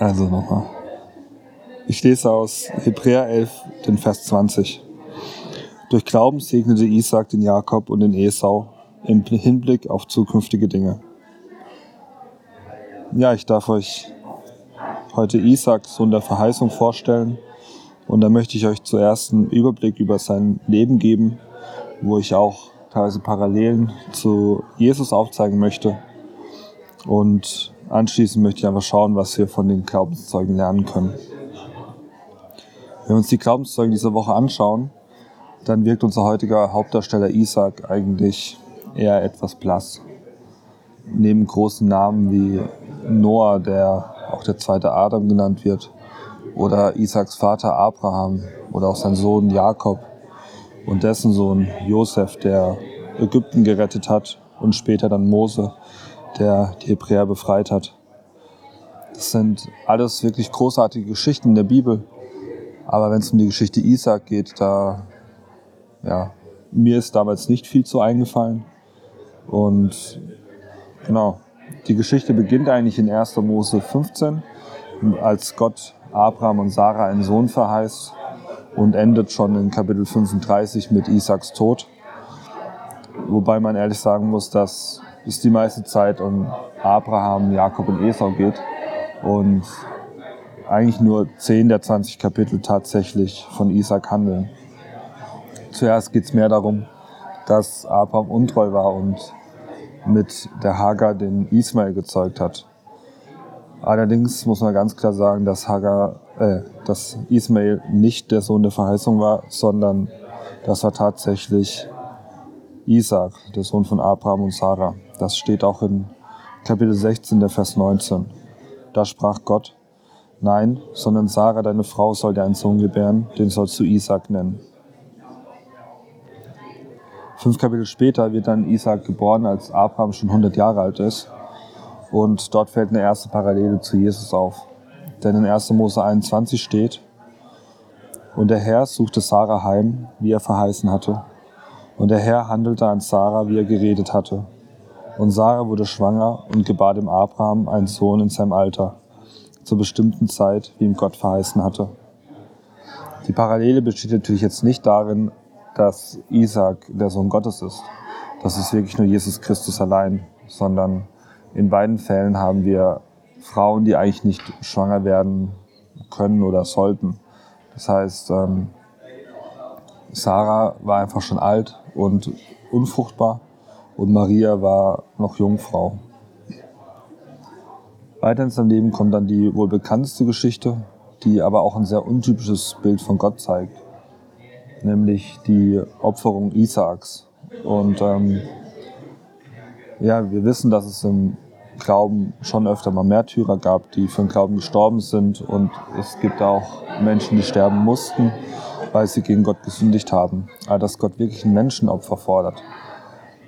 Also nochmal. Ich lese aus Hebräer 11, den Vers 20. Durch Glauben segnete Isaac den Jakob und den Esau im Hinblick auf zukünftige Dinge. Ja, ich darf euch heute Isaac, Sohn der Verheißung, vorstellen. Und da möchte ich euch zuerst einen Überblick über sein Leben geben, wo ich auch teilweise Parallelen zu Jesus aufzeigen möchte. Und Anschließend möchte ich einfach schauen, was wir von den Glaubenszeugen lernen können. Wenn wir uns die Glaubenszeugen dieser Woche anschauen, dann wirkt unser heutiger Hauptdarsteller Isaac eigentlich eher etwas blass. Neben großen Namen wie Noah, der auch der zweite Adam genannt wird, oder Isaaks Vater Abraham oder auch sein Sohn Jakob und dessen Sohn Josef, der Ägypten gerettet hat und später dann Mose, der die Hebräer befreit hat. Das sind alles wirklich großartige Geschichten in der Bibel. Aber wenn es um die Geschichte Isaac geht, da, ja, mir ist damals nicht viel zu eingefallen. Und genau, die Geschichte beginnt eigentlich in 1. Mose 15, als Gott Abraham und Sarah einen Sohn verheißt und endet schon in Kapitel 35 mit Isaaks Tod. Wobei man ehrlich sagen muss, dass es die meiste Zeit um Abraham, Jakob und Esau geht und eigentlich nur 10 der 20 Kapitel tatsächlich von Isaac handeln. Zuerst geht es mehr darum, dass Abraham untreu war und mit der Hagar den Ismael gezeugt hat. Allerdings muss man ganz klar sagen, dass Hagar, äh, dass Ismael nicht der Sohn der Verheißung war, sondern das war tatsächlich Isaac, der Sohn von Abraham und Sarah. Das steht auch in Kapitel 16, der Vers 19. Da sprach Gott, nein, sondern Sarah, deine Frau, soll dir einen Sohn gebären, den sollst du Isaac nennen. Fünf Kapitel später wird dann Isaac geboren, als Abraham schon 100 Jahre alt ist. Und dort fällt eine erste Parallele zu Jesus auf. Denn in 1. Mose 21 steht, und der Herr suchte Sarah heim, wie er verheißen hatte. Und der Herr handelte an Sarah, wie er geredet hatte. Und Sarah wurde schwanger und gebar dem Abraham einen Sohn in seinem Alter, zur bestimmten Zeit, wie ihm Gott verheißen hatte. Die Parallele besteht natürlich jetzt nicht darin, dass Isaac der Sohn Gottes ist. Das ist wirklich nur Jesus Christus allein, sondern in beiden Fällen haben wir Frauen, die eigentlich nicht schwanger werden können oder sollten. Das heißt, ähm, Sarah war einfach schon alt und unfruchtbar und Maria war noch Jungfrau. Weiter in seinem Leben kommt dann die wohl bekannteste Geschichte, die aber auch ein sehr untypisches Bild von Gott zeigt, nämlich die Opferung Isaaks. Und ähm, ja, wir wissen, dass es im Glauben schon öfter mal Märtyrer gab, die für den Glauben gestorben sind. Und es gibt auch Menschen, die sterben mussten, weil sie gegen Gott gesündigt haben. Aber dass Gott wirklich ein Menschenopfer fordert,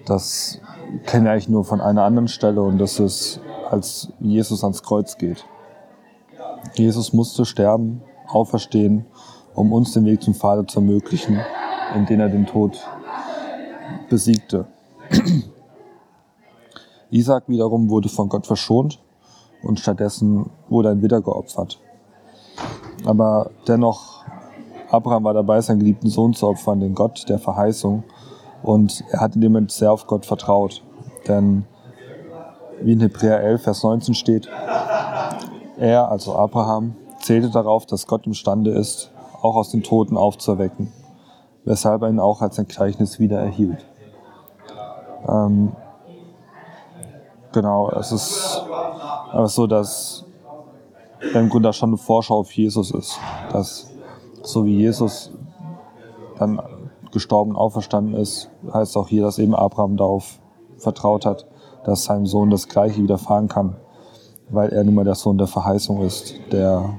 das kenne ich eigentlich nur von einer anderen Stelle und das ist, als Jesus ans Kreuz geht. Jesus musste sterben, auferstehen, um uns den Weg zum Vater zu ermöglichen, indem er den Tod besiegte. Isaac wiederum wurde von Gott verschont und stattdessen wurde ein Widder geopfert. Aber dennoch, Abraham war dabei, seinen geliebten Sohn zu opfern, den Gott der Verheißung, und er hat in dem Moment sehr auf Gott vertraut. Denn wie in Hebräer 11, Vers 19 steht, er, also Abraham, zählte darauf, dass Gott imstande ist, auch aus den Toten aufzuerwecken, weshalb er ihn auch als ein Gleichnis wieder erhielt. Ähm, genau, es ist aber so, dass im Grunde schon eine Vorschau auf Jesus ist. Dass so wie Jesus dann gestorben, auferstanden ist, heißt auch hier, dass eben Abraham darauf vertraut hat, dass seinem Sohn das Gleiche widerfahren kann, weil er nun mal der Sohn der Verheißung ist, der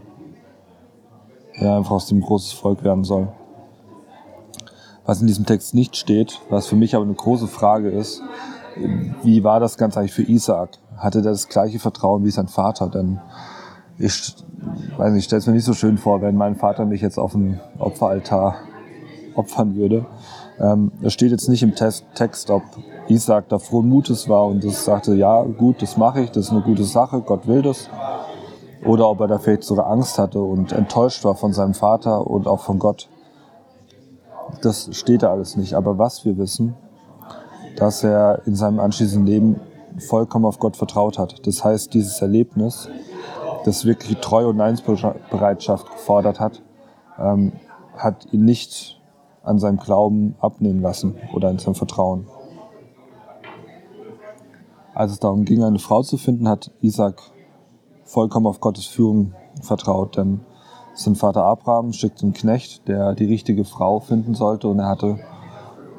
ja, einfach aus dem großes Volk werden soll. Was in diesem Text nicht steht, was für mich aber eine große Frage ist, wie war das Ganze eigentlich für Isaac? Hatte er das gleiche Vertrauen wie sein Vater? Denn ich weiß nicht, ich stelle es mir nicht so schön vor, wenn mein Vater mich jetzt auf dem Opferaltar opfern würde. Ähm, es steht jetzt nicht im Text, ob Isaac da frohen Mutes war und das sagte, ja gut, das mache ich, das ist eine gute Sache, Gott will das. oder ob er da vielleicht sogar Angst hatte und enttäuscht war von seinem Vater und auch von Gott. Das steht da alles nicht. Aber was wir wissen, dass er in seinem anschließenden Leben vollkommen auf Gott vertraut hat. Das heißt, dieses Erlebnis, das wirklich Treue und Einsbereitschaft gefordert hat, ähm, hat ihn nicht an seinem Glauben abnehmen lassen oder an seinem Vertrauen. Als es darum ging, eine Frau zu finden, hat Isaac vollkommen auf Gottes Führung vertraut, denn sein Vater Abraham schickte einen Knecht, der die richtige Frau finden sollte und er hatte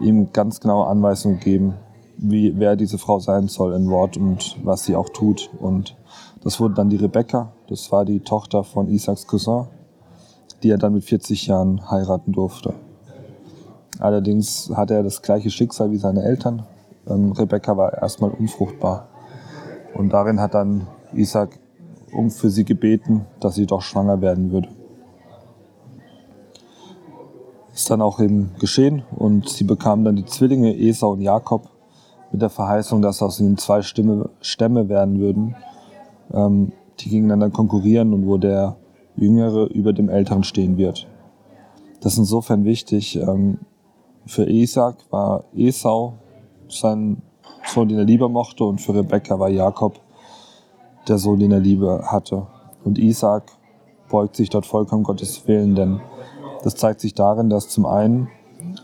ihm ganz genaue Anweisungen gegeben, wie, wer diese Frau sein soll in Wort und was sie auch tut. Und das wurde dann die Rebecca, das war die Tochter von Isaacs Cousin, die er dann mit 40 Jahren heiraten durfte. Allerdings hatte er das gleiche Schicksal wie seine Eltern. Ähm, Rebecca war erstmal unfruchtbar. Und darin hat dann Isaac um für sie gebeten, dass sie doch schwanger werden würde. Ist dann auch eben geschehen und sie bekamen dann die Zwillinge Esau und Jakob mit der Verheißung, dass aus ihnen zwei Stimme, Stämme werden würden. Ähm, die dann konkurrieren und wo der Jüngere über dem Älteren stehen wird. Das ist insofern wichtig. Ähm, für Isaac war Esau sein Sohn, den er lieber mochte, und für Rebekka war Jakob der Sohn, den er Liebe hatte. Und Isaac beugt sich dort vollkommen Gottes Willen, denn das zeigt sich darin, dass zum einen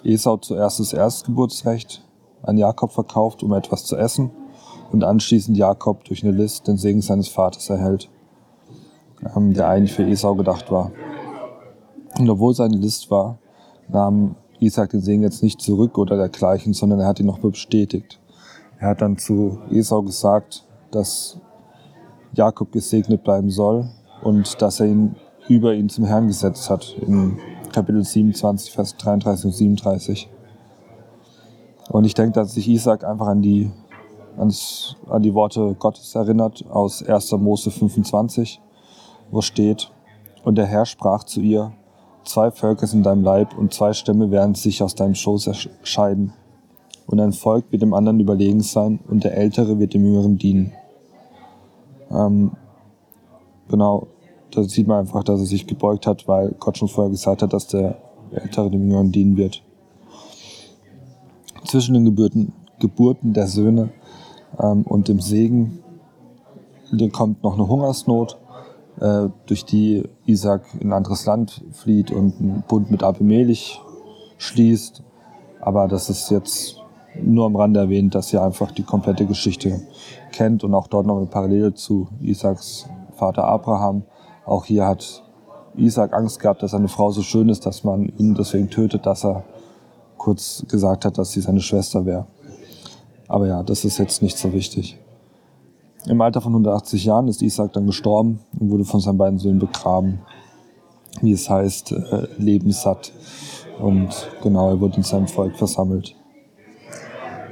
Esau zuerst das Erstgeburtsrecht an Jakob verkauft, um etwas zu essen, und anschließend Jakob durch eine List den Segen seines Vaters erhält, ähm, der eigentlich für Esau gedacht war. Und obwohl seine List war, nahm Isaac den Segen jetzt nicht zurück oder dergleichen, sondern er hat ihn noch bestätigt. Er hat dann zu Esau gesagt, dass Jakob gesegnet bleiben soll und dass er ihn über ihn zum Herrn gesetzt hat in Kapitel 27, Vers 33 und 37. Und ich denke, dass sich Isaac einfach an die, ans, an die Worte Gottes erinnert aus 1. Mose 25, wo steht, und der Herr sprach zu ihr, zwei Völker sind deinem Leib und zwei Stämme werden sich aus deinem Schoß scheiden. Und ein Volk wird dem anderen überlegen sein und der Ältere wird dem Jüngeren dienen. Ähm, genau, da sieht man einfach, dass er sich gebeugt hat, weil Gott schon vorher gesagt hat, dass der Ältere dem Jüngeren dienen wird. Zwischen den Geburten, Geburten der Söhne ähm, und dem Segen kommt noch eine Hungersnot, äh, durch die Isaac in ein anderes Land flieht und einen Bund mit Abimelech schließt. Aber das ist jetzt nur am Rande erwähnt, dass ihr einfach die komplette Geschichte kennt und auch dort noch eine Parallele zu Isaaks Vater Abraham. Auch hier hat Isaac Angst gehabt, dass seine Frau so schön ist, dass man ihn deswegen tötet, dass er kurz gesagt hat, dass sie seine Schwester wäre. Aber ja, das ist jetzt nicht so wichtig. Im Alter von 180 Jahren ist Isaac dann gestorben und wurde von seinen beiden Söhnen begraben. Wie es heißt, äh, lebenssatt. Und genau, er wurde in seinem Volk versammelt.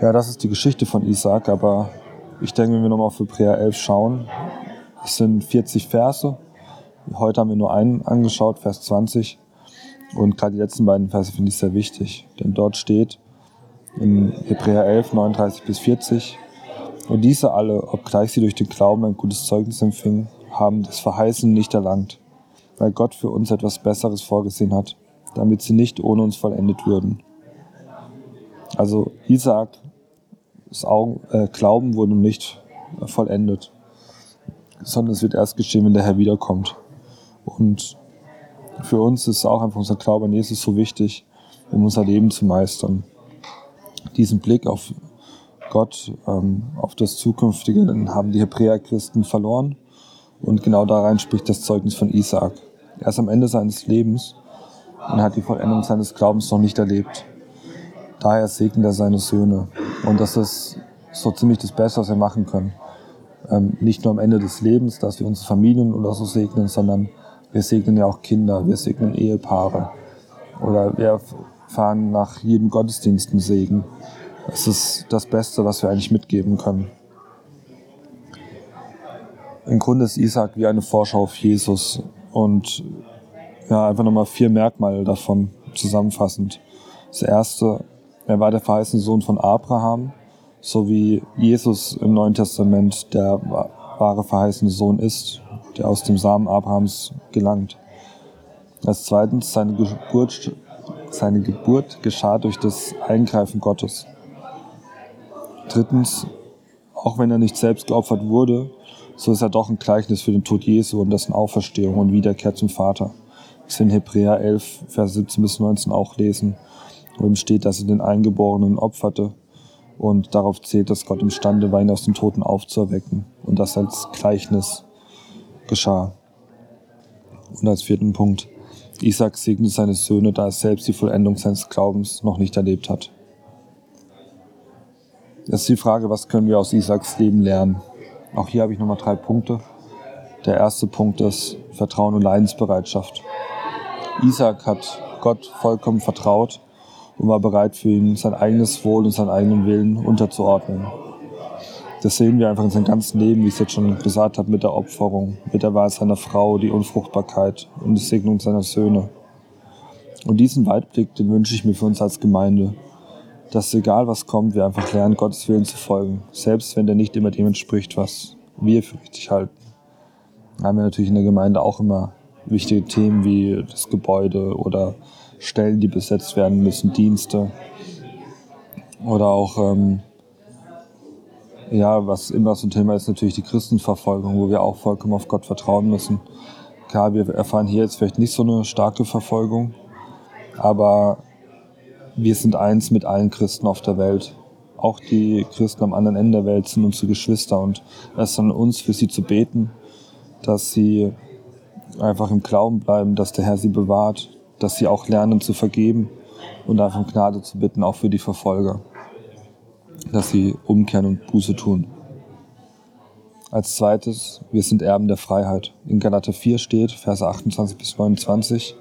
Ja, das ist die Geschichte von Isaac, aber ich denke, wenn wir nochmal auf Hebräer 11 schauen, es sind 40 Verse. Heute haben wir nur einen angeschaut, Vers 20. Und gerade die letzten beiden Verse finde ich sehr wichtig, denn dort steht in Hebräer 11, 39 bis 40, und diese alle, obgleich sie durch den Glauben ein gutes Zeugnis empfingen, haben das Verheißen nicht erlangt, weil Gott für uns etwas Besseres vorgesehen hat, damit sie nicht ohne uns vollendet würden. Also Isaac das Augen, äh, Glauben wurde nicht vollendet, sondern es wird erst geschehen, wenn der Herr wiederkommt. Und für uns ist auch einfach unser Glaube an Jesus so wichtig, um unser Leben zu meistern. Diesen Blick auf Gott, ähm, auf das Zukünftige, haben die Hebräer-Christen verloren. Und genau da rein spricht das Zeugnis von Isaak. Er ist am Ende seines Lebens und hat die Vollendung seines Glaubens noch nicht erlebt. Daher segnet er seine Söhne. Und das ist so ziemlich das Beste, was wir machen können. Ähm, nicht nur am Ende des Lebens, dass wir unsere Familien oder so segnen, sondern wir segnen ja auch Kinder, wir segnen Ehepaare. Oder wir fahren nach jedem Gottesdienst einen Segen. Das ist das Beste, was wir eigentlich mitgeben können. Im Grunde ist Isaac wie eine Vorschau auf Jesus und ja, einfach nochmal vier Merkmale davon zusammenfassend. Das erste, er war der verheißene Sohn von Abraham, so wie Jesus im Neuen Testament der wahre verheißene Sohn ist, der aus dem Samen Abrahams gelangt. Als zweitens, seine Geburt, seine Geburt geschah durch das Eingreifen Gottes. Drittens, auch wenn er nicht selbst geopfert wurde, so ist er doch ein Gleichnis für den Tod Jesu und dessen Auferstehung und Wiederkehr zum Vater. Das wir in Hebräer 11, Vers 17 bis 19 auch lesen, wo ihm steht, dass er den Eingeborenen opferte und darauf zählt, dass Gott imstande war, ihn aus den Toten aufzuerwecken und das als Gleichnis geschah. Und als vierten Punkt, Isaac segnete seine Söhne, da er selbst die Vollendung seines Glaubens noch nicht erlebt hat. Das ist die Frage, was können wir aus Isaaks Leben lernen? Auch hier habe ich nochmal drei Punkte. Der erste Punkt ist Vertrauen und Leidensbereitschaft. Isaac hat Gott vollkommen vertraut und war bereit für ihn, sein eigenes Wohl und seinen eigenen Willen unterzuordnen. Das sehen wir einfach in seinem ganzen Leben, wie ich es jetzt schon gesagt habe, mit der Opferung, mit der Wahl seiner Frau, die Unfruchtbarkeit und die Segnung seiner Söhne. Und diesen Weitblick, den wünsche ich mir für uns als Gemeinde, dass egal was kommt, wir einfach lernen, Gottes Willen zu folgen, selbst wenn der nicht immer dem entspricht, was wir für richtig halten. Da haben wir natürlich in der Gemeinde auch immer wichtige Themen wie das Gebäude oder Stellen, die besetzt werden müssen, Dienste oder auch ähm, ja, was immer so ein Thema ist, natürlich die Christenverfolgung, wo wir auch vollkommen auf Gott vertrauen müssen. Klar, wir erfahren hier jetzt vielleicht nicht so eine starke Verfolgung, aber wir sind eins mit allen Christen auf der Welt. Auch die Christen am anderen Ende der Welt sind unsere Geschwister und es ist an uns, für sie zu beten, dass sie einfach im Glauben bleiben, dass der Herr sie bewahrt, dass sie auch lernen zu vergeben und einfach um Gnade zu bitten, auch für die Verfolger dass sie umkehren und Buße tun. Als zweites, wir sind Erben der Freiheit. In Galater 4 steht, Verse 28 bis 29,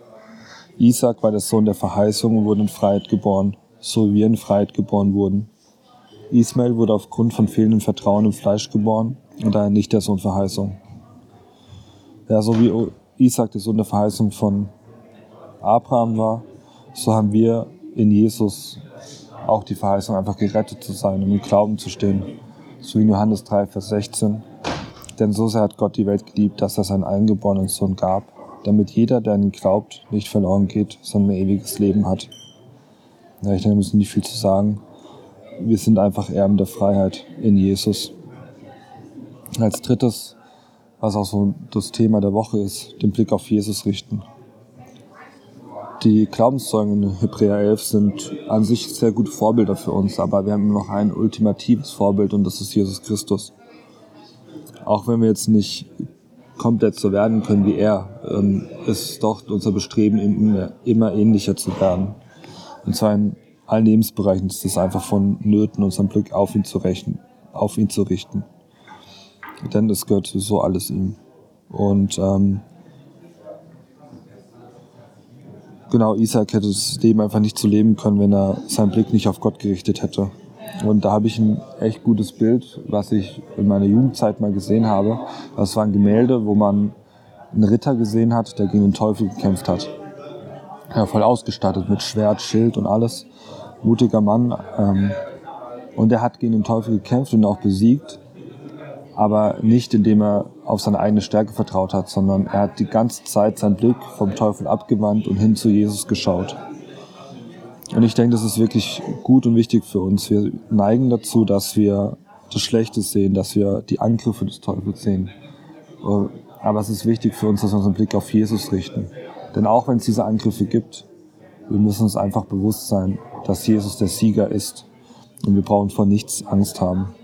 Isaac war der Sohn der Verheißung und wurde in Freiheit geboren, so wie wir in Freiheit geboren wurden. Ismael wurde aufgrund von fehlendem Vertrauen im Fleisch geboren und daher nicht der Sohn Verheißung. Ja, so wie Isaac der Sohn der Verheißung von Abraham war, so haben wir in Jesus auch die Verheißung, einfach gerettet zu sein und im Glauben zu stehen. So in Johannes 3, Vers 16. Denn so sehr hat Gott die Welt geliebt, dass er seinen eingeborenen Sohn gab, damit jeder, der an ihn glaubt, nicht verloren geht, sondern ein ewiges Leben hat. Ja, ich denke, da muss nicht viel zu sagen. Wir sind einfach Erben der Freiheit in Jesus. Als drittes, was auch so das Thema der Woche ist, den Blick auf Jesus richten. Die Glaubenszeugen in Hebräer 11 sind an sich sehr gute Vorbilder für uns, aber wir haben noch ein ultimatives Vorbild und das ist Jesus Christus. Auch wenn wir jetzt nicht komplett so werden können wie er, ähm, ist doch unser Bestreben, immer ähnlicher zu werden. Und zwar in allen Lebensbereichen ist es einfach von Nöten, unseren Blick auf ihn zu rechnen, auf ihn zu richten. Denn es gehört so alles ihm. Und ähm, genau, Isaac hätte das Leben einfach nicht zu leben können, wenn er seinen Blick nicht auf Gott gerichtet hätte. Und da habe ich ein echt gutes Bild, was ich in meiner Jugendzeit mal gesehen habe. Das war ein Gemälde, wo man einen Ritter gesehen hat, der gegen den Teufel gekämpft hat. Ja, voll ausgestattet mit Schwert, Schild und alles. Mutiger Mann. Ähm, und er hat gegen den Teufel gekämpft und auch besiegt aber nicht indem er auf seine eigene Stärke vertraut hat, sondern er hat die ganze Zeit seinen Blick vom Teufel abgewandt und hin zu Jesus geschaut. Und ich denke, das ist wirklich gut und wichtig für uns. Wir neigen dazu, dass wir das Schlechte sehen, dass wir die Angriffe des Teufels sehen. Aber es ist wichtig für uns, dass wir unseren Blick auf Jesus richten. Denn auch wenn es diese Angriffe gibt, wir müssen uns einfach bewusst sein, dass Jesus der Sieger ist. Und wir brauchen vor nichts Angst haben.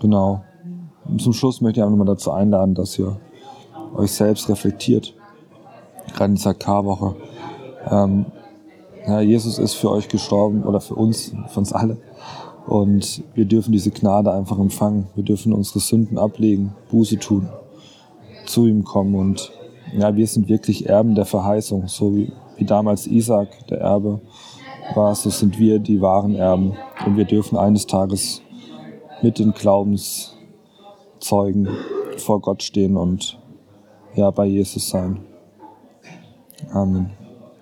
Genau. Und zum Schluss möchte ich einfach nochmal dazu einladen, dass ihr euch selbst reflektiert. Gerade in dieser K-Woche. Ähm, ja, Jesus ist für euch gestorben oder für uns, für uns alle. Und wir dürfen diese Gnade einfach empfangen. Wir dürfen unsere Sünden ablegen, Buße tun, zu ihm kommen. Und ja, wir sind wirklich Erben der Verheißung. So wie, wie damals Isaac der Erbe war, so sind wir die wahren Erben. Und wir dürfen eines Tages mit den Glaubenszeugen vor Gott stehen und ja bei Jesus sein. Amen.